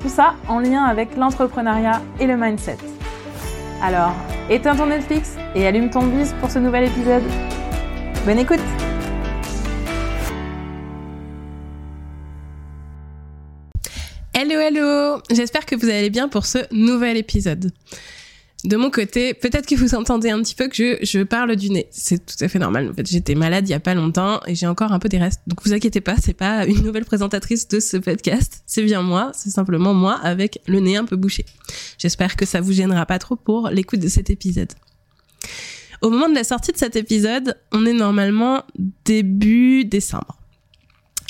tout ça en lien avec l'entrepreneuriat et le mindset. Alors, éteins ton Netflix et allume ton bise pour ce nouvel épisode. Bonne écoute Hello hello J'espère que vous allez bien pour ce nouvel épisode de mon côté, peut-être que vous entendez un petit peu que je, je parle du nez. C'est tout à fait normal. En fait, j'étais malade il y a pas longtemps et j'ai encore un peu des restes. Donc vous inquiétez pas, c'est pas une nouvelle présentatrice de ce podcast. C'est bien moi. C'est simplement moi avec le nez un peu bouché. J'espère que ça vous gênera pas trop pour l'écoute de cet épisode. Au moment de la sortie de cet épisode, on est normalement début décembre.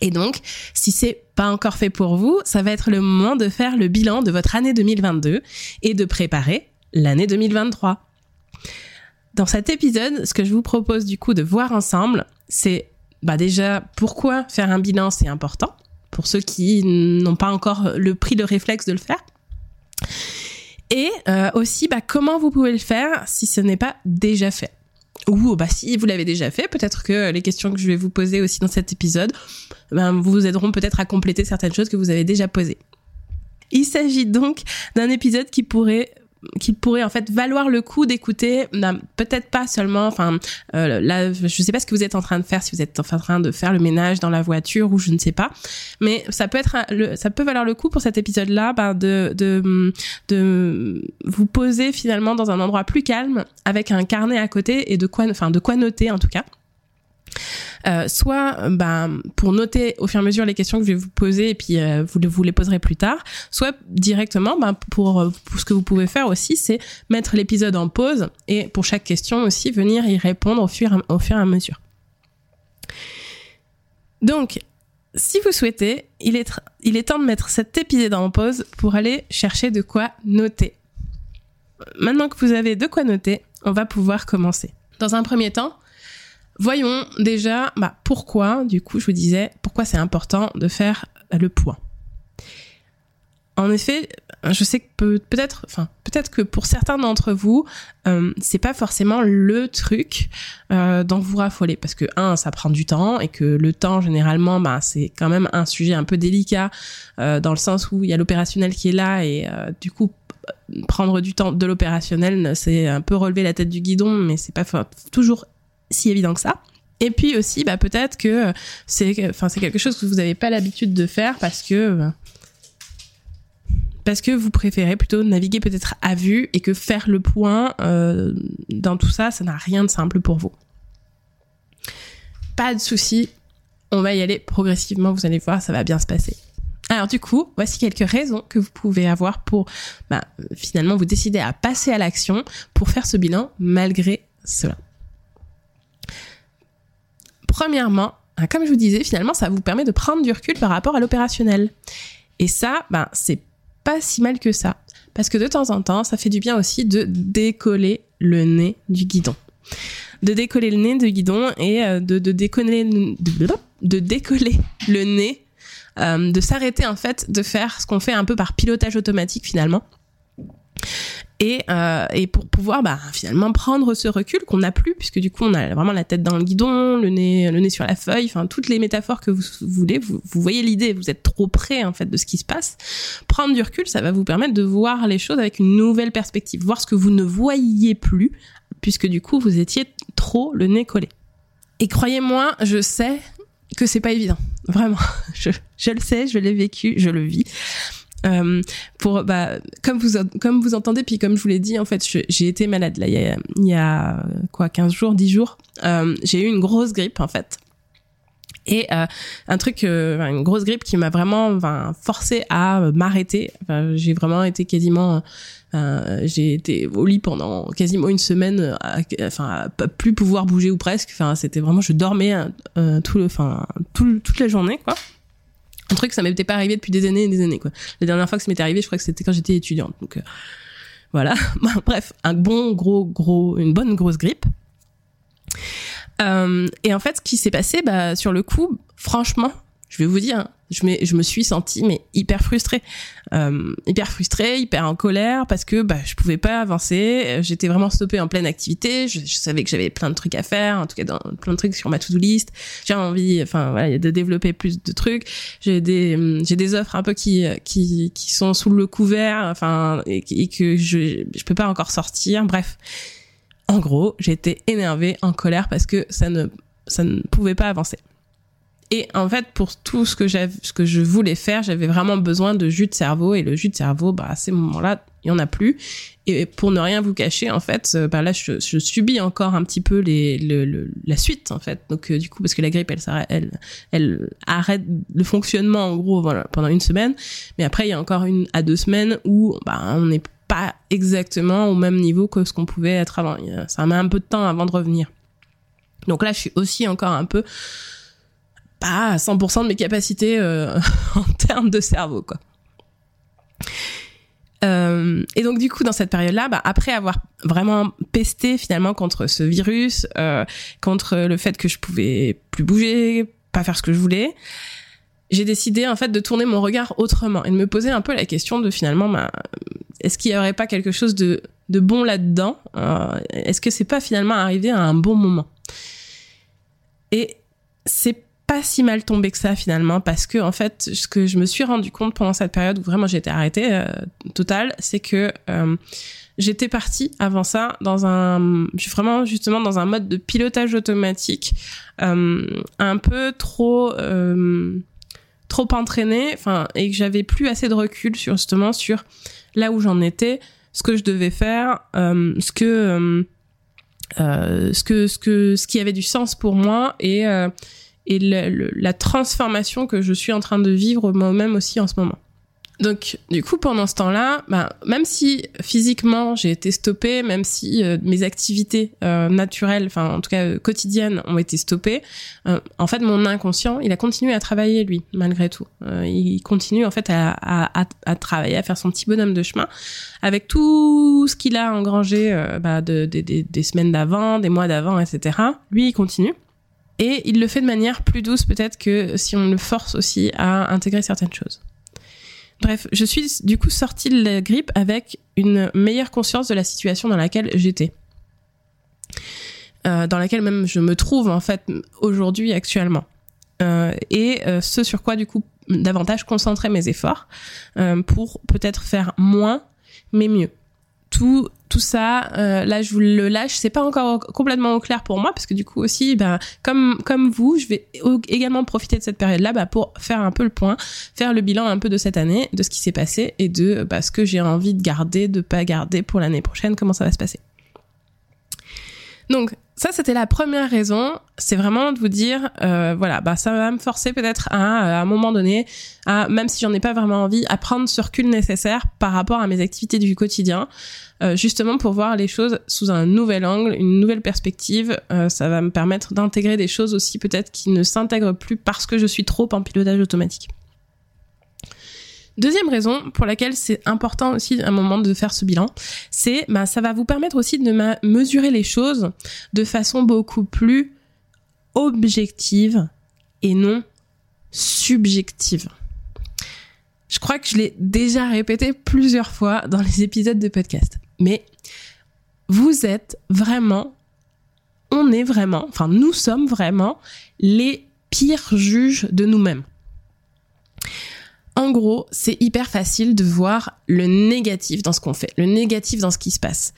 Et donc, si c'est pas encore fait pour vous, ça va être le moment de faire le bilan de votre année 2022 et de préparer l'année 2023. Dans cet épisode, ce que je vous propose du coup de voir ensemble, c'est bah déjà pourquoi faire un bilan c'est important pour ceux qui n'ont pas encore le pris le réflexe de le faire. Et euh, aussi bah, comment vous pouvez le faire si ce n'est pas déjà fait. Ou bah si vous l'avez déjà fait, peut-être que les questions que je vais vous poser aussi dans cet épisode ben, vous aideront peut-être à compléter certaines choses que vous avez déjà posées. Il s'agit donc d'un épisode qui pourrait qu'il pourrait en fait valoir le coup d'écouter peut-être pas seulement enfin euh, là je sais pas ce que vous êtes en train de faire si vous êtes en train de faire le ménage dans la voiture ou je ne sais pas mais ça peut être ça peut valoir le coup pour cet épisode là ben, de, de de vous poser finalement dans un endroit plus calme avec un carnet à côté et de quoi enfin de quoi noter en tout cas euh, soit ben, pour noter au fur et à mesure les questions que je vais vous poser et puis euh, vous, les poserez plus tard, soit directement ben, pour, pour ce que vous pouvez faire aussi, c'est mettre l'épisode en pause et pour chaque question aussi venir y répondre au fur, et à mesure. Donc, si vous souhaitez, il est temps de mettre cet épisode en pause pour aller chercher de quoi noter. Maintenant que vous avez de quoi noter, on va pouvoir commencer. Dans un premier temps, Voyons déjà bah, pourquoi, du coup, je vous disais, pourquoi c'est important de faire le point. En effet, je sais que peut, être enfin, peut-être que pour certains d'entre vous, euh, c'est pas forcément le truc euh, dont vous raffolez, parce que un, ça prend du temps et que le temps généralement, bah, c'est quand même un sujet un peu délicat euh, dans le sens où il y a l'opérationnel qui est là et du coup prendre du temps de l'opérationnel, c'est un peu relever la tête du guidon, mais c'est pas toujours si évident que ça. Et puis aussi, bah, peut-être que c'est, enfin, c'est quelque chose que vous n'avez pas l'habitude de faire parce que, parce que vous préférez plutôt naviguer peut-être à vue et que faire le point euh, dans tout ça, ça n'a rien de simple pour vous. Pas de souci, on va y aller progressivement. Vous allez voir, ça va bien se passer. Alors du coup, voici quelques raisons que vous pouvez avoir pour bah, finalement vous décider à passer à l'action pour faire ce bilan malgré cela. Premièrement, hein, comme je vous disais, finalement, ça vous permet de prendre du recul par rapport à l'opérationnel. Et ça, ben, c'est pas si mal que ça. Parce que de temps en temps, ça fait du bien aussi de décoller le nez du guidon. De décoller le nez du guidon et euh, de, décoller le nez, euh, de s'arrêter en fait de faire ce qu'on fait un peu par pilotage automatique finalement et, euh, et pour pouvoir bah, finalement prendre ce recul qu'on n'a plus puisque du coup on a vraiment la tête dans le guidon, le nez le nez sur la feuille, enfin toutes les métaphores que vous voulez, vous, vous voyez l'idée, vous êtes trop près en fait de ce qui se passe. Prendre du recul, ça va vous permettre de voir les choses avec une nouvelle perspective, voir ce que vous ne voyiez plus puisque du coup vous étiez trop le nez collé. Et croyez-moi, je sais que c'est pas évident, vraiment. Je, je le sais, je l'ai vécu, je le vis. Euh, pour bah comme vous comme vous entendez puis comme je vous l'ai dit en fait j'ai été malade là il y a, il y a quoi 15 jours 10 jours. Euh, j'ai eu une grosse grippe en fait. Et euh, un truc euh, une grosse grippe qui m'a vraiment enfin, forcé à m'arrêter. Enfin, j'ai vraiment été quasiment euh, j'ai été au lit pendant quasiment une semaine à, enfin à plus pouvoir bouger ou presque. Enfin c'était vraiment je dormais tout le enfin tout, toute la journée quoi un truc ça m'était pas arrivé depuis des années et des années quoi. La dernière fois que ça m'était arrivé, je crois que c'était quand j'étais étudiante. Donc euh, voilà. Bref, un bon gros gros une bonne grosse grippe. Euh, et en fait, ce qui s'est passé, bah, sur le coup, franchement, je vais vous dire, je me, je me suis sentie mais hyper frustrée, euh, hyper frustrée, hyper en colère parce que bah je pouvais pas avancer. J'étais vraiment stoppée en pleine activité. Je, savais que j'avais plein de trucs à faire, en tout cas dans, plein de trucs sur ma to-do list. J'ai envie, enfin voilà, de développer plus de trucs. J'ai des j'ai des offres un peu qui qui qui sont sous le couvert, enfin et, et que je je peux pas encore sortir. Bref, en gros, j'étais énervée, en colère parce que ça ne ça ne pouvait pas avancer. Et en fait, pour tout ce que ce que je voulais faire, j'avais vraiment besoin de jus de cerveau. Et le jus de cerveau, bah, à ces moments-là, il y en a plus. Et pour ne rien vous cacher, en fait, euh, bah là, je, subis encore un petit peu les, le, la suite, en fait. Donc, euh, du coup, parce que la grippe, elle, elle, elle arrête le fonctionnement, en gros, voilà, pendant une semaine. Mais après, il y a encore une à deux semaines où, bah, on n'est pas exactement au même niveau que ce qu'on pouvait être avant. Ça met un peu de temps avant de revenir. Donc là, je suis aussi encore un peu pas à 100% de mes capacités euh, en termes de cerveau, quoi. Euh, et donc du coup dans cette période-là, bah, après avoir vraiment pesté finalement contre ce virus, euh, contre le fait que je pouvais plus bouger, pas faire ce que je voulais, j'ai décidé en fait de tourner mon regard autrement et de me poser un peu la question de finalement, bah, est-ce qu'il y aurait pas quelque chose de, de bon là-dedans Est-ce que c'est pas finalement arrivé à un bon moment? Et c'est pas si mal tombé que ça finalement parce que en fait ce que je me suis rendu compte pendant cette période où vraiment j'étais arrêtée euh, totale c'est que euh, j'étais partie avant ça dans un je suis vraiment justement dans un mode de pilotage automatique euh, un peu trop euh, trop entraîné enfin et que j'avais plus assez de recul sur justement sur là où j'en étais ce que je devais faire euh, ce que euh, ce que ce que ce qui avait du sens pour moi et et la transformation que je suis en train de vivre moi-même aussi en ce moment. Donc, du coup, pendant ce temps-là, bah, même si physiquement j'ai été stoppée, même si euh, mes activités euh, naturelles, enfin en tout cas euh, quotidiennes, ont été stoppées, en fait, mon inconscient, il a continué à travailler lui, malgré tout. il continue en fait à, à, à, travailler, à faire son petit bonhomme de chemin, avec tout ce qu'il a engrangé bah, de, de, des semaines d'avant, des mois d'avant, etc. Lui, il continue. Et il le fait de manière plus douce peut-être que si on le force aussi à intégrer certaines choses. Bref, je suis du coup sortie de la grippe avec une meilleure conscience de la situation dans laquelle j'étais. Euh, dans laquelle même je me trouve en fait aujourd'hui actuellement. Euh, et euh, ce sur quoi du coup davantage concentrer mes efforts euh, pour peut-être faire moins mais mieux tout tout ça euh, là je vous le lâche. C'est pas encore complètement au clair pour moi parce que du coup aussi ben comme comme vous je vais également profiter de cette période là bah, pour faire un peu le point faire le bilan un peu de cette année de ce qui s'est passé et de bah, ce que j'ai envie de garder de pas garder pour l'année prochaine comment ça va se passer. Donc ça, c'était la première raison. C'est vraiment de vous dire, euh, voilà, bah ça va me forcer peut-être à, à un moment donné, à même si j'en ai pas vraiment envie, à prendre ce recul nécessaire par rapport à mes activités du quotidien, euh, justement pour voir les choses sous un nouvel angle, une nouvelle perspective. Euh, ça va me permettre d'intégrer des choses aussi peut-être qui ne s'intègrent plus parce que je suis trop en pilotage automatique. Deuxième raison pour laquelle c'est important aussi à un moment de faire ce bilan, c'est bah, ça va vous permettre aussi de mesurer les choses de façon beaucoup plus objective et non subjective. Je crois que je l'ai déjà répété plusieurs fois dans les épisodes de podcast, mais vous êtes vraiment, on est vraiment, enfin nous sommes vraiment les pires juges de nous-mêmes. En gros, c'est hyper facile de voir le négatif dans ce qu'on fait, le négatif dans ce qui se passe.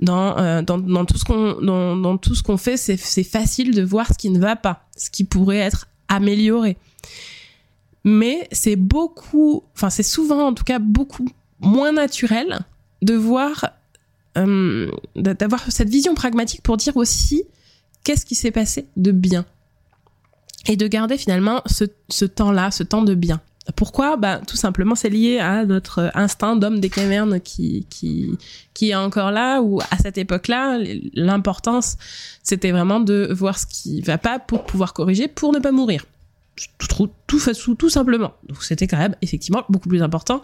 Dans, euh, tout ce qu'on fait, c'est facile de voir ce qui ne va pas, ce qui pourrait être amélioré. Mais c'est beaucoup, enfin c'est souvent en tout cas beaucoup moins naturel de voir, euh, d'avoir cette vision pragmatique pour dire aussi qu'est-ce qui s'est passé de bien et de garder finalement ce temps-là, ce temps de bien. Pourquoi Bah tout simplement c'est lié à notre instinct d'homme des cavernes qui qui qui est encore là ou à cette époque-là l'importance c'était vraiment de voir ce qui va pas pour pouvoir corriger pour ne pas mourir. tout, tout, tout, tout simplement. Donc c'était quand même effectivement beaucoup plus important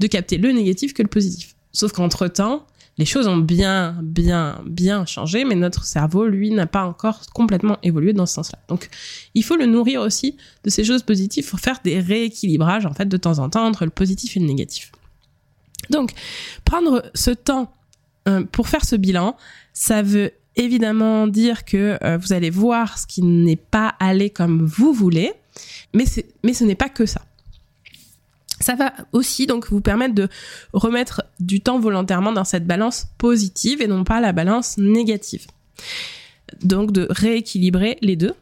de capter le négatif que le positif. Sauf qu'entre temps, les choses ont bien, bien, bien changé, mais notre cerveau, lui, n'a pas encore complètement évolué dans ce sens-là. Donc, il faut le nourrir aussi de ces choses positives pour faire des rééquilibrages, en fait, de temps en temps entre le positif et le négatif. Donc, prendre ce temps euh, pour faire ce bilan, ça veut évidemment dire que euh, vous allez voir ce qui n'est pas allé comme vous voulez, mais, mais ce n'est pas que ça. Ça va aussi donc vous permettre de remettre du temps volontairement dans cette balance positive et non pas la balance négative. Donc de rééquilibrer les deux.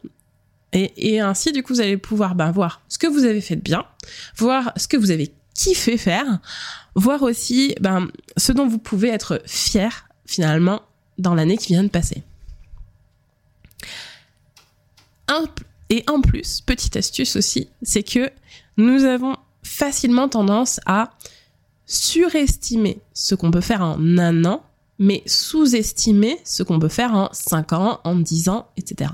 Et, ainsi, du coup, vous allez pouvoir ben, voir ce que vous avez fait de bien, voir ce que vous avez kiffé faire, voir aussi ben, ce dont vous pouvez être fier finalement dans l'année qui vient de passer. et en plus, petite astuce aussi, c'est que nous avons facilement tendance à surestimer ce qu'on peut faire en un an, mais sous-estimer ce qu'on peut faire en cinq ans, en dix ans, etc.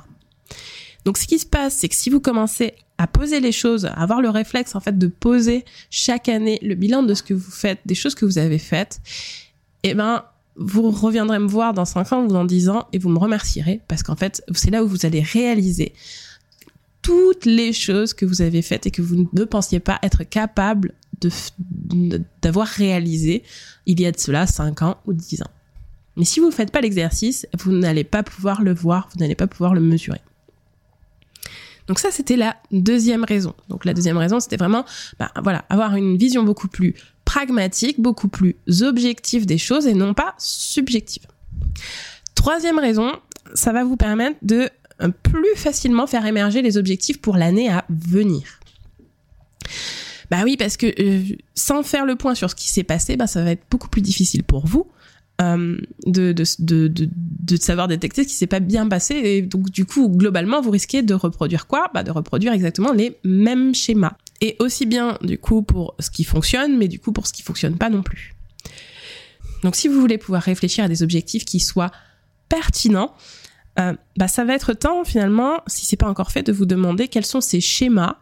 Donc ce qui se passe, c'est que si vous commencez à poser les choses, à avoir le réflexe en fait de poser chaque année le bilan de ce que vous faites, des choses que vous avez faites, eh ben vous reviendrez me voir dans cinq ans ou dans dix ans et vous me remercierez parce qu'en fait c'est là où vous allez réaliser toutes les choses que vous avez faites et que vous ne pensiez pas être capable d'avoir réalisé il y a de cela 5 ans ou 10 ans. Mais si vous ne faites pas l'exercice, vous n'allez pas pouvoir le voir, vous n'allez pas pouvoir le mesurer. Donc ça, c'était la deuxième raison. Donc la deuxième raison, c'était vraiment, bah, voilà, avoir une vision beaucoup plus pragmatique, beaucoup plus objective des choses et non pas subjective. Troisième raison, ça va vous permettre de plus facilement faire émerger les objectifs pour l'année à venir. Bah oui, parce que euh, sans faire le point sur ce qui s'est passé, bah ça va être beaucoup plus difficile pour vous euh, de, de, de, de, savoir détecter ce qui s'est pas bien passé. Et donc du coup, globalement, vous risquez de reproduire quoi? Bah de reproduire exactement les mêmes schémas. Et aussi bien du coup pour ce qui fonctionne, mais du coup pour ce qui fonctionne pas non plus. Donc si vous voulez pouvoir réfléchir à des objectifs qui soient pertinents, euh, bah, ça va être temps finalement, si c'est pas encore fait, de vous demander quels sont ces schémas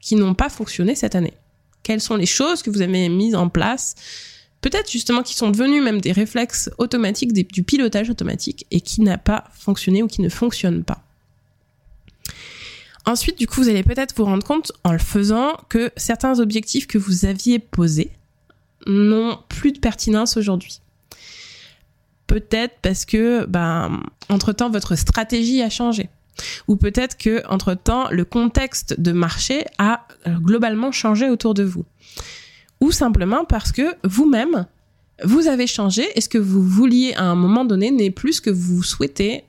qui n'ont pas fonctionné cette année. Quelles sont les choses que vous avez mises en place, peut-être justement qui sont devenues même des réflexes automatiques, du pilotage automatique, et qui n'a pas fonctionné ou qui ne fonctionne pas. Ensuite, du coup, vous allez peut-être vous rendre compte en le faisant que certains objectifs que vous aviez posés n'ont plus de pertinence aujourd'hui peut-être parce que, ben, entre-temps, votre stratégie a changé. Ou peut-être que, entre-temps, le contexte de marché a globalement changé autour de vous. Ou simplement parce que vous-même, vous avez changé et ce que vous vouliez à un moment donné n'est plus ce que vous souhaitez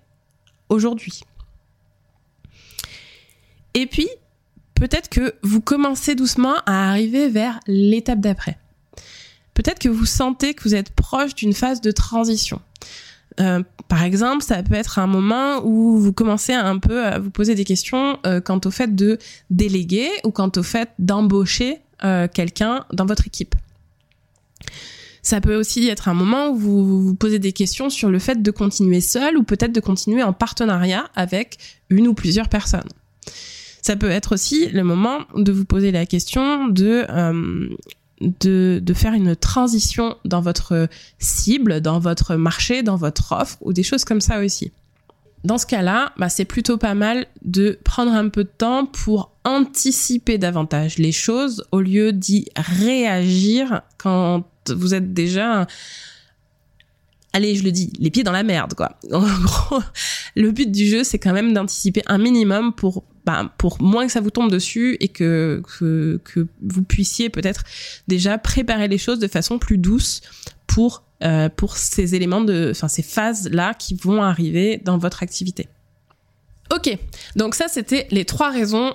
aujourd'hui. Et puis, peut-être que vous commencez doucement à arriver vers l'étape d'après. Peut-être que vous sentez que vous êtes proche d'une phase de transition. Euh, par exemple, ça peut être un moment où vous commencez un peu à vous poser des questions euh, quant au fait de déléguer ou quant au fait d'embaucher euh, quelqu'un dans votre équipe. Ça peut aussi être un moment où vous vous posez des questions sur le fait de continuer seul ou peut-être de continuer en partenariat avec une ou plusieurs personnes. Ça peut être aussi le moment de vous poser la question de de, faire une transition dans votre cible, dans votre marché, dans votre offre ou des choses comme ça aussi. Dans ce cas-là, bah, c'est plutôt pas mal de prendre un peu de temps pour anticiper davantage les choses au lieu d'y réagir quand vous êtes déjà allez, je le dis, les pieds dans la merde, quoi. En gros, le but du jeu, c'est quand même d'anticiper un minimum pour bah, pour moins que ça vous tombe dessus et que, que, que vous puissiez peut-être déjà préparer les choses de façon plus douce pour, euh, pour ces éléments de, enfin, ces phases-là qui vont arriver dans votre activité. Ok, donc ça c'était les trois raisons,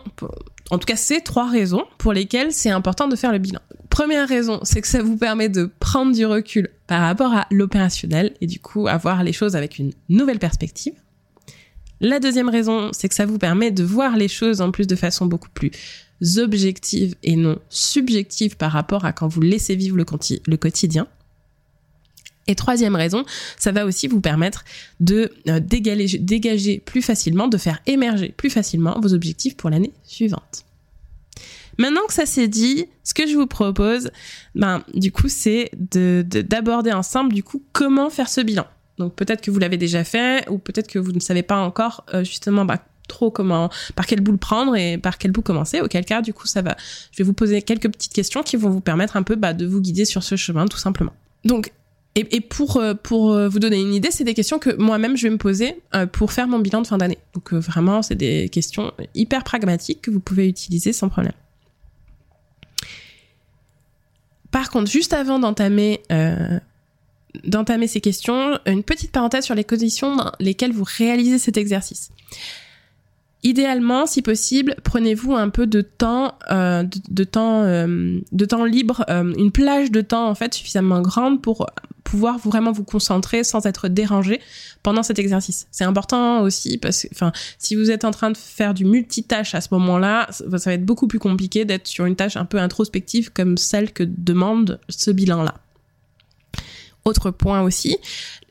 en tout cas ces trois raisons pour lesquelles c'est important de faire le bilan. Première raison, c'est que ça vous permet de prendre du recul par rapport à l'opérationnel et du coup avoir les choses avec une nouvelle perspective. La deuxième raison, c'est que ça vous permet de voir les choses en plus de façon beaucoup plus objective et non subjective par rapport à quand vous laissez vivre le, quotidien. Et troisième raison, ça va aussi vous permettre de euh, dégager, plus facilement, de faire émerger plus facilement vos objectifs pour l'année suivante. Maintenant que ça s'est dit, ce que je vous propose, ben, du coup, c'est de, d'aborder ensemble, du coup, comment faire ce bilan. Donc, peut-être que vous l'avez déjà fait, ou peut-être que vous ne savez pas encore, euh, justement, bah, trop comment, par quel bout le prendre et par quel bout commencer. Auquel cas, du coup, ça va. Je vais vous poser quelques petites questions qui vont vous permettre un peu bah, de vous guider sur ce chemin, tout simplement. Donc, et, pour euh, pour euh, vous donner une idée, c'est des questions que moi-même je vais me poser euh, pour faire mon bilan de fin d'année. Donc vraiment, c'est des questions hyper pragmatiques que vous pouvez utiliser sans problème. Par contre, juste avant d'entamer d'entamer ces questions, une petite parenthèse sur les conditions dans lesquelles vous réalisez cet exercice. Idéalement, si possible, prenez-vous un peu de temps, euh, de, temps, euh, de temps libre, euh, une plage de temps en fait suffisamment grande pour pouvoir vraiment vous concentrer sans être dérangé pendant cet exercice. C'est important aussi parce que, enfin, si vous êtes en train de faire du multitâche à ce moment-là, ça va être beaucoup plus compliqué d'être sur une tâche un peu introspective comme celle que demande ce bilan-là. Autre point aussi,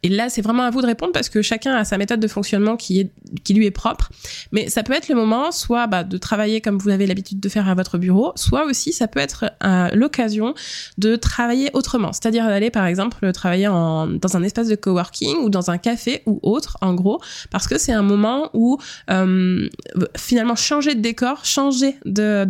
et là, c'est vraiment à vous de répondre parce que chacun a sa méthode de fonctionnement qui est qui lui est propre. Mais ça peut être le moment, soit bah, de travailler comme vous avez l'habitude de faire à votre bureau, soit aussi ça peut être euh, l'occasion de travailler autrement. C'est-à-dire d'aller par exemple travailler dans un espace de coworking ou dans un café ou autre, en gros, parce que c'est un moment où euh, finalement changer de décor, changer de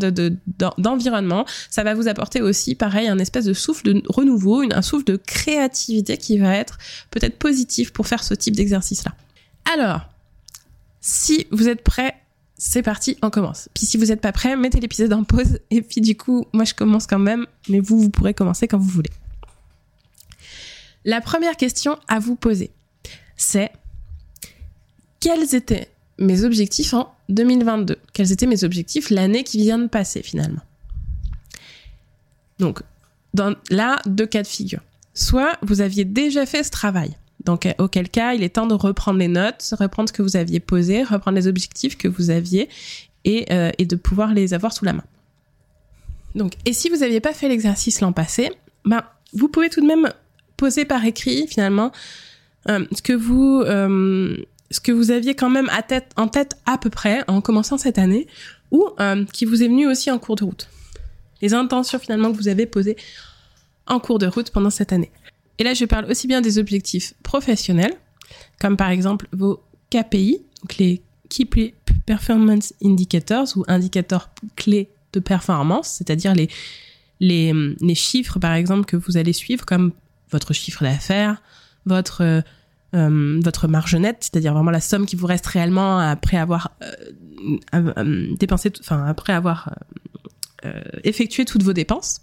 d'environnement, de, ça va vous apporter aussi pareil un espèce de souffle de renouveau, un souffle de créativité qui va être peut-être positif pour faire ce type d'exercice-là. Alors, si vous êtes prêts, c'est parti, on commence. Puis si vous n'êtes pas prêt, mettez l'épisode en pause. Et puis du coup, moi je commence quand même, mais vous, vous pourrez commencer quand vous voulez. La première question à vous poser, c'est quels étaient mes objectifs en 2022 Quels étaient mes objectifs l'année qui vient de passer finalement? Donc, dans là, deux cas de figure. Soit vous aviez déjà fait ce travail, donc, euh, auquel cas, il est temps de reprendre les notes, reprendre ce que vous aviez posé, reprendre les objectifs que vous aviez et, euh, de pouvoir les avoir sous la main. Donc, et si vous n'aviez pas fait l'exercice l'an passé, ben, vous pouvez tout de même poser par écrit, finalement, euh, ce que vous, ce que vous aviez quand même à tête, en tête à peu près en commençant cette année, ou qui vous est venu aussi en cours de route. Les intentions finalement que vous avez posées en cours de route pendant cette année. Et là, je parle aussi bien des objectifs professionnels, comme par exemple vos KPI, donc les Key Performance Indicators ou indicateurs clés de performance, c'est-à-dire les, les, les, chiffres, par exemple, que vous allez suivre, comme votre chiffre d'affaires, votre, euh, euh, votre marge nette, c'est-à-dire vraiment la somme qui vous reste réellement après avoir euh, dépensé, enfin, après avoir effectué toutes vos dépenses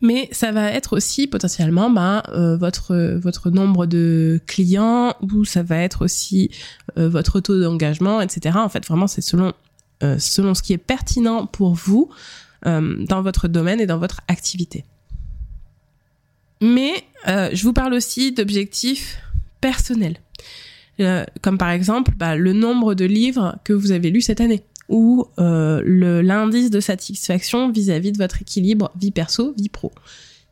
mais ça va être aussi potentiellement ben, euh, votre nombre de clients ou ça va être aussi euh, votre taux d'engagement, etc. En fait, vraiment, c'est selon euh, selon ce qui est pertinent pour vous dans votre domaine et dans votre activité. Mais je vous parle aussi d'objectifs personnels, comme par exemple bah, le nombre de livres que vous avez lus cette année ou euh, l'indice de satisfaction vis-à-vis de votre équilibre vie perso, vie pro.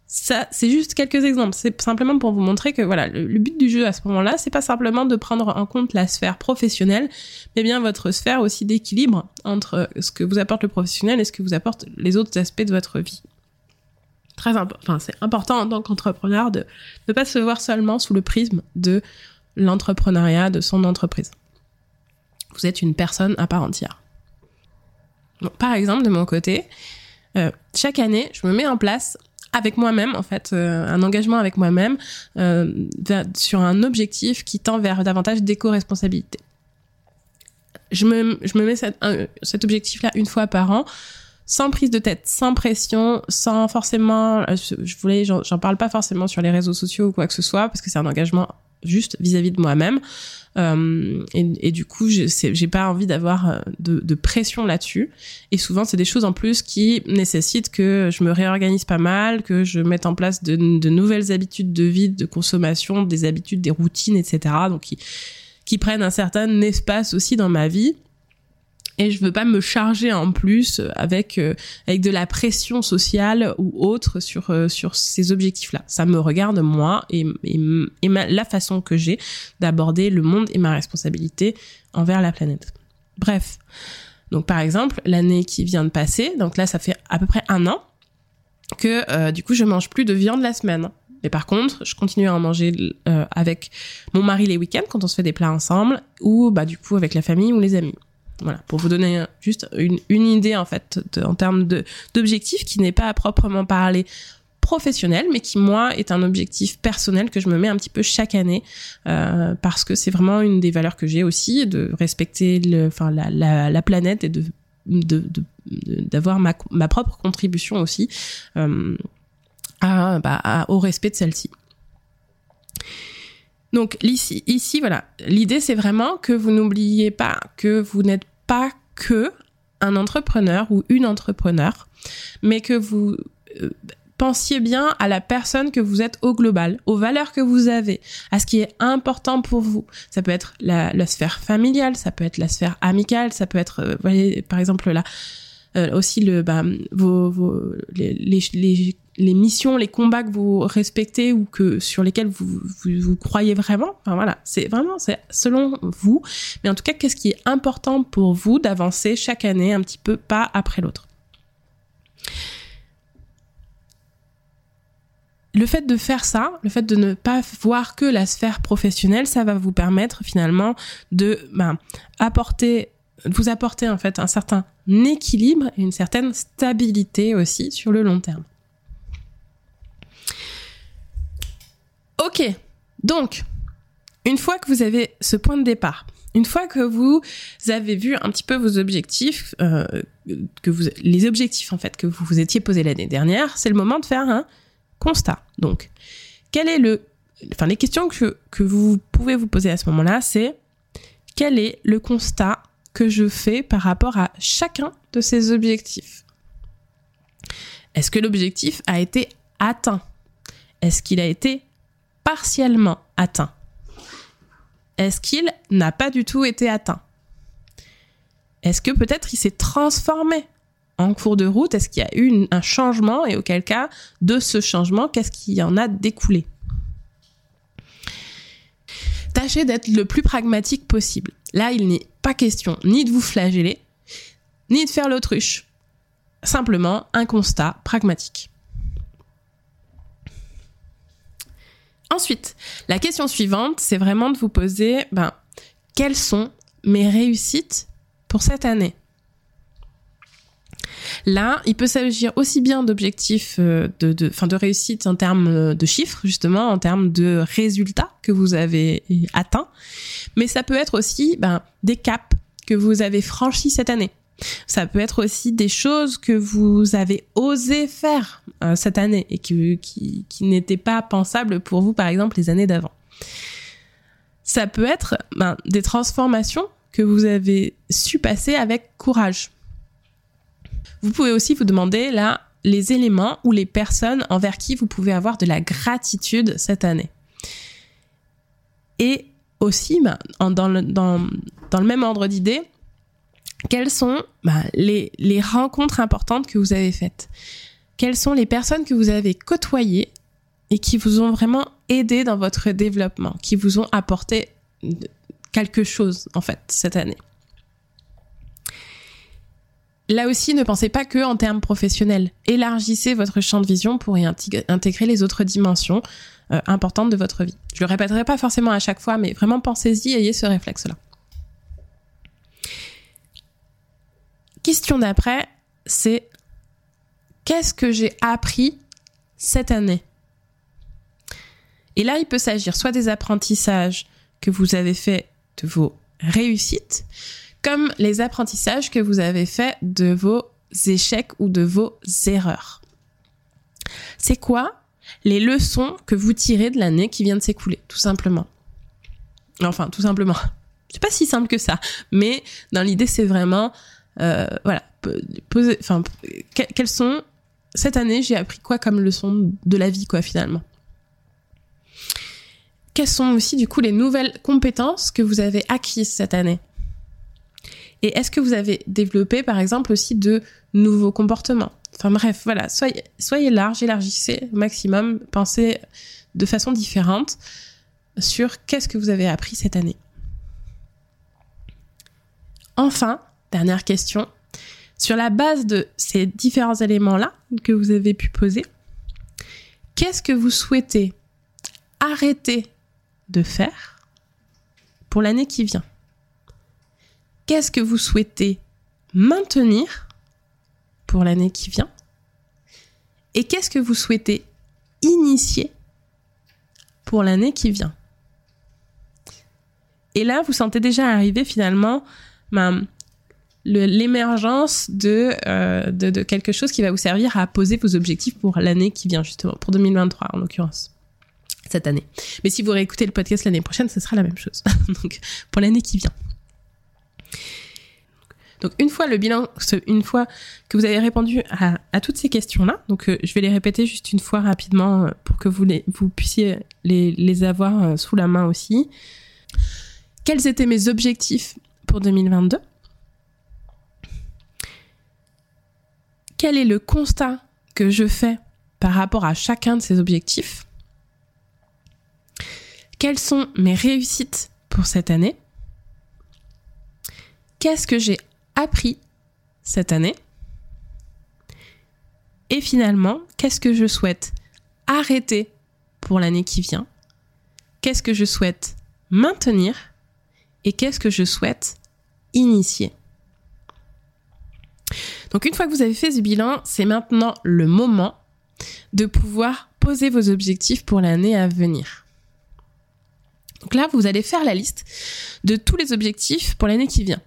Ça, c'est juste quelques exemples. C'est simplement pour vous montrer que voilà, le, but du jeu à ce moment-là, c'est pas simplement de prendre en compte la sphère professionnelle, mais bien votre sphère aussi d'équilibre entre ce que vous apporte le professionnel et ce que vous apportent les autres aspects de votre vie. Très. Enfin, c'est important en tant qu'entrepreneur de ne pas se voir seulement sous le prisme de l'entrepreneuriat, de son entreprise. Vous êtes une personne à part entière par exemple, de mon côté, euh, chaque année, je me mets en place avec moi-même, en fait, euh, un engagement avec moi-même euh, sur un objectif qui tend vers davantage d'éco-responsabilité. Je me, je me mets cet objectif-là une fois par an, sans prise de tête, sans pression, sans forcément, je, voulais, j'en parle pas forcément sur les réseaux sociaux ou quoi que ce soit, parce que c'est un engagement juste vis-à-vis de moi-même. Euh, et, du coup, j'ai pas envie d'avoir euh, de, pression là-dessus. Et souvent, c'est des choses en plus qui nécessitent que je me réorganise pas mal, que je mette en place de, nouvelles habitudes de vie, de consommation, des habitudes, des routines, etc. Donc, qui, qui prennent un certain espace aussi dans ma vie et je veux pas me charger en plus avec euh, avec de la pression sociale ou autre sur euh, sur ces objectifs là ça me regarde moi et et, la façon que j'ai d'aborder le monde et ma responsabilité envers la planète bref Donc par exemple, l'année qui vient de passer, donc là ça fait à peu près un an que euh, du coup je mange plus de viande la semaine. Mais par contre, je continue à en manger euh, avec mon mari les week-ends quand on se fait des plats ensemble, ou bah du coup avec la famille ou les amis. Voilà, pour vous donner juste une, une idée en fait en termes de d'objectifs qui n'est pas à proprement parler professionnel, mais qui moi est un objectif personnel que je me mets un petit peu chaque année euh, parce que c'est vraiment une des valeurs que j'ai aussi de respecter le, enfin la, la, la planète et de d'avoir de, ma, ma propre contribution aussi euh, à, bah, à, au respect de celle-ci. Donc ici, voilà, l'idée c'est vraiment que vous n'oubliez pas que vous n'êtes pas que un entrepreneur ou une entrepreneur, mais que vous euh, pensiez bien à la personne que vous êtes au global, aux valeurs que vous avez, à ce qui est important pour vous. Ça peut être la, sphère familiale, ça peut être la sphère amicale, ça peut être, euh, par exemple là, euh, aussi bah, les, missions, les combats que vous respectez ou que sur lesquels vous croyez vraiment. Enfin voilà, c'est vraiment c'est selon vous, mais en tout cas, qu'est-ce qui est important pour vous d'avancer chaque année un petit peu pas après l'autre? Le fait de faire ça, le fait de ne pas voir que la sphère professionnelle, ça va vous permettre finalement de ben, apporter, vous apporter en fait un certain équilibre et une certaine stabilité aussi sur le long terme. Ok, donc une fois que vous avez ce point de départ, une fois que vous avez vu un petit peu vos objectifs, euh, que vous, les objectifs en fait que vous vous étiez posé l'année dernière, c'est le moment de faire un constat. Donc, quel est le, enfin, les questions que, que vous pouvez vous poser à ce moment-là, c'est quel est le constat que je fais par rapport à chacun de ces objectifs? Est-ce que l'objectif a été atteint? Est-ce qu'il a été partiellement atteint Est-ce qu'il n'a pas du tout été atteint? Est-ce que peut-être il s'est transformé en cours de route? Est-ce qu'il y a eu un changement? Et auquel cas, de ce changement, qu'est-ce qui en a découlé? Tâchez d'être le plus pragmatique possible. Là, il n'est pas question ni de vous flageller, ni de faire l'autruche. Simplement un constat pragmatique. Ensuite, la question suivante, c'est vraiment de vous poser, ben, quelles sont mes réussites pour cette année? Là, il peut s'agir aussi bien d'objectifs euh, de, de, fin, de réussite en termes euh, de chiffres, justement, en termes de résultats que vous avez atteints, mais ça peut être aussi ben, des caps que vous avez franchis cette année. Ça peut être aussi des choses que vous avez osé faire euh, cette année et qui, n'étaient pas pensables pour vous, par exemple, les années d'avant. Ça peut être ben, des transformations que vous avez su passer avec courage. Vous pouvez aussi vous demander là les éléments ou les personnes envers qui vous pouvez avoir de la gratitude cette année. Et aussi, bah, dans, le, dans, le, même ordre d'idée, quelles sont bah, les, rencontres importantes que vous avez faites? Quelles sont les personnes que vous avez côtoyées et qui vous ont vraiment aidé dans votre développement, qui vous ont apporté quelque chose en fait cette année? Là aussi, ne pensez pas que en termes professionnels. Élargissez votre champ de vision pour y intégrer les autres dimensions euh, importantes de votre vie. Je le répéterai pas forcément à chaque fois, mais vraiment pensez-y, ayez ce réflexe-là. Question d'après, c'est qu'est-ce que j'ai appris cette année? Et là, il peut s'agir soit des apprentissages que vous avez fait de vos réussites, comme les apprentissages que vous avez faits de vos échecs ou de vos erreurs. C'est quoi les leçons que vous tirez de l'année qui vient de s'écouler, tout simplement? Enfin, tout simplement. C'est pas si simple que ça, mais dans l'idée, c'est vraiment, voilà, poser, enfin, quelles sont cette année, j'ai appris quoi comme leçon de la vie, quoi, finalement? Quelles sont aussi, du coup, les nouvelles compétences que vous avez acquises cette année? Et est-ce que vous avez développé, par exemple, aussi de nouveaux comportements? Enfin bref, voilà, soyez, soyez large, élargissez au maximum, pensez de façon différente sur qu'est-ce que vous avez appris cette année. Enfin, dernière question. Sur la base de ces différents éléments-là que vous avez pu poser, qu'est-ce que vous souhaitez arrêter de faire pour l'année qui vient? Qu'est-ce que vous souhaitez maintenir pour l'année qui vient? Et qu'est-ce que vous souhaitez initier pour l'année qui vient? Et là, vous sentez déjà arriver finalement l'émergence euh, de, de, quelque chose qui va vous servir à poser vos objectifs pour l'année qui vient, justement, pour 2023 en l'occurrence, cette année. Mais si vous réécoutez le podcast l'année prochaine, ce sera la même chose. Donc, pour l'année qui vient. Donc une fois le bilan, une fois que vous avez répondu à, toutes ces questions-là, donc euh, je vais les répéter juste une fois rapidement euh, pour que vous, les, vous puissiez les, les avoir sous la main aussi. Quels étaient mes objectifs pour 2022 quel est le constat que je fais par rapport à chacun de ces objectifs? Quelles sont mes réussites pour cette année? Qu'est-ce que j'ai appris cette année? Et finalement, qu'est-ce que je souhaite arrêter pour l'année qui vient? Qu'est-ce que je souhaite maintenir? Et qu'est-ce que je souhaite initier? Donc une fois que vous avez fait ce bilan, c'est maintenant le moment de pouvoir poser vos objectifs pour l'année à venir. Donc là, vous allez faire la liste de tous les objectifs pour l'année qui vient.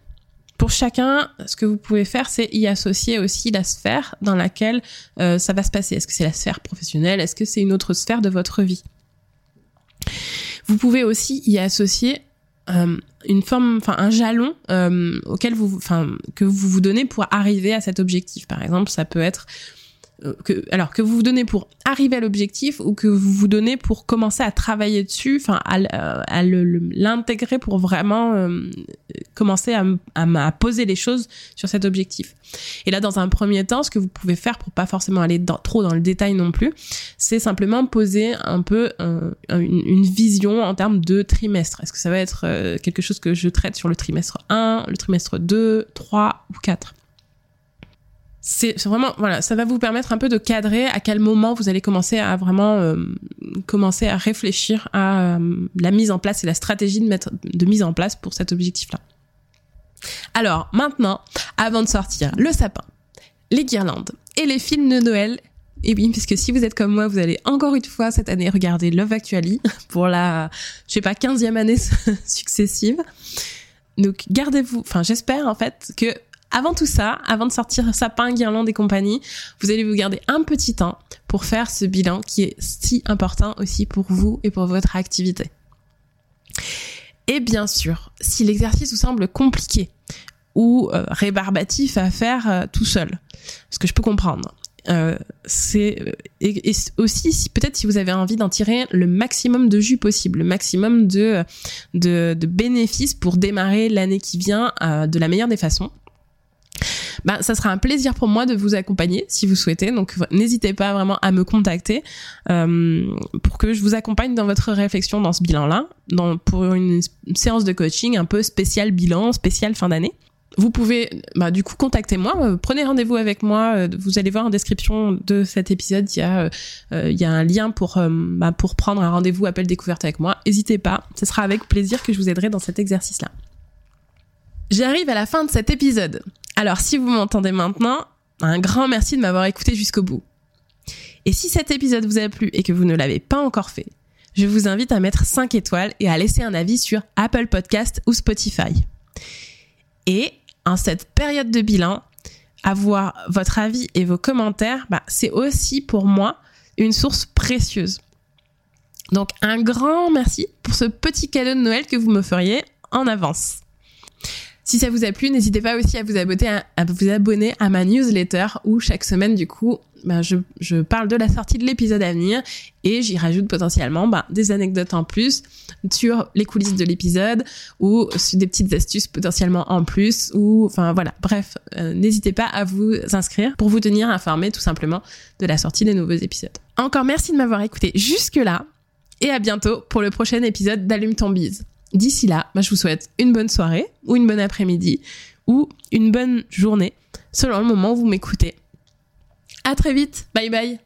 Pour chacun, ce que vous pouvez faire, c'est y associer aussi la sphère dans laquelle euh, ça va se passer. Est-ce que c'est la sphère professionnelle? Est-ce que c'est une autre sphère de votre vie? Vous pouvez aussi y associer euh, une forme, enfin un jalon euh, auquel vous, enfin que vous vous donnez pour arriver à cet objectif. Par exemple, ça peut être que, alors que vous vous donnez pour arriver à l'objectif ou que vous vous donnez pour commencer à travailler dessus, enfin à, à l'intégrer pour vraiment euh, commencer à, poser les choses sur cet objectif. Et là, dans un premier temps, ce que vous pouvez faire pour pas forcément aller trop dans le détail non plus, c'est simplement poser un peu une, une, vision en termes de trimestre. Est-ce que ça va être euh, quelque chose que je traite sur le trimestre 1, le trimestre 2, 3 ou 4 c'est vraiment voilà ça va vous permettre un peu de cadrer à quel moment vous allez commencer à vraiment euh, commencer à réfléchir à euh, la mise en place et la stratégie de mettre de mise en place pour cet objectif là alors maintenant avant de sortir le sapin les guirlandes et les films de Noël et oui, puisque si vous êtes comme moi, vous allez encore une fois cette année regarder Love Actually pour la, je sais pas, 15e année successive. Donc gardez-vous, enfin j'espère en fait que avant tout ça, avant de sortir sapin, guirlande et compagnie, vous allez vous garder un petit temps pour faire ce bilan qui est si important aussi pour vous et pour votre activité. Et bien sûr, si l'exercice vous semble compliqué ou euh, rébarbatif à faire euh, tout seul, ce que je peux comprendre, euh, c'est et, aussi si peut-être si vous avez envie d'en tirer le maximum de jus possible, le maximum de bénéfices pour démarrer l'année qui vient de la meilleure des façons bah, ça sera un plaisir pour moi de vous accompagner si vous souhaitez. Donc n'hésitez pas vraiment à me contacter euh, pour que je vous accompagne dans votre réflexion dans ce bilan-là, dans, pour une séance de coaching un peu spécial bilan, spécial fin d'année. Vous pouvez bah, du coup contacter moi, euh, prenez rendez-vous avec moi. Euh, vous allez voir en description de cet épisode, il y a, euh, il y a un lien pour, bah, pour prendre un rendez-vous appel découverte avec moi. N'hésitez pas, ce sera avec plaisir que je vous aiderai dans cet exercice-là. J'arrive à la fin de cet épisode. Alors si vous m'entendez maintenant, un grand merci de m'avoir écouté jusqu'au bout. Et si cet épisode vous a plu et que vous ne l'avez pas encore fait, je vous invite à mettre 5 étoiles et à laisser un avis sur Apple Podcast ou Spotify. Et en cette période de bilan, avoir votre avis et vos commentaires, bah, c'est aussi pour moi une source précieuse. Donc un grand merci pour ce petit cadeau de Noël que vous me feriez en avance. Si ça vous a plu, n'hésitez pas aussi à vous abonner à, ma newsletter où chaque semaine, du coup, ben, je, parle de la sortie de l'épisode à venir et j'y rajoute potentiellement ben, des anecdotes en plus sur les coulisses de l'épisode ou des petites astuces potentiellement en plus ou enfin voilà bref euh, n'hésitez pas à vous inscrire pour vous tenir informé tout simplement de la sortie des nouveaux épisodes. Encore merci de m'avoir écouté jusque là et à bientôt pour le prochain épisode d'Allume ton bise. D'ici là, bah, je vous souhaite une bonne soirée ou une bonne après-midi ou une bonne journée selon le moment où vous m'écoutez. À très vite. Bye bye.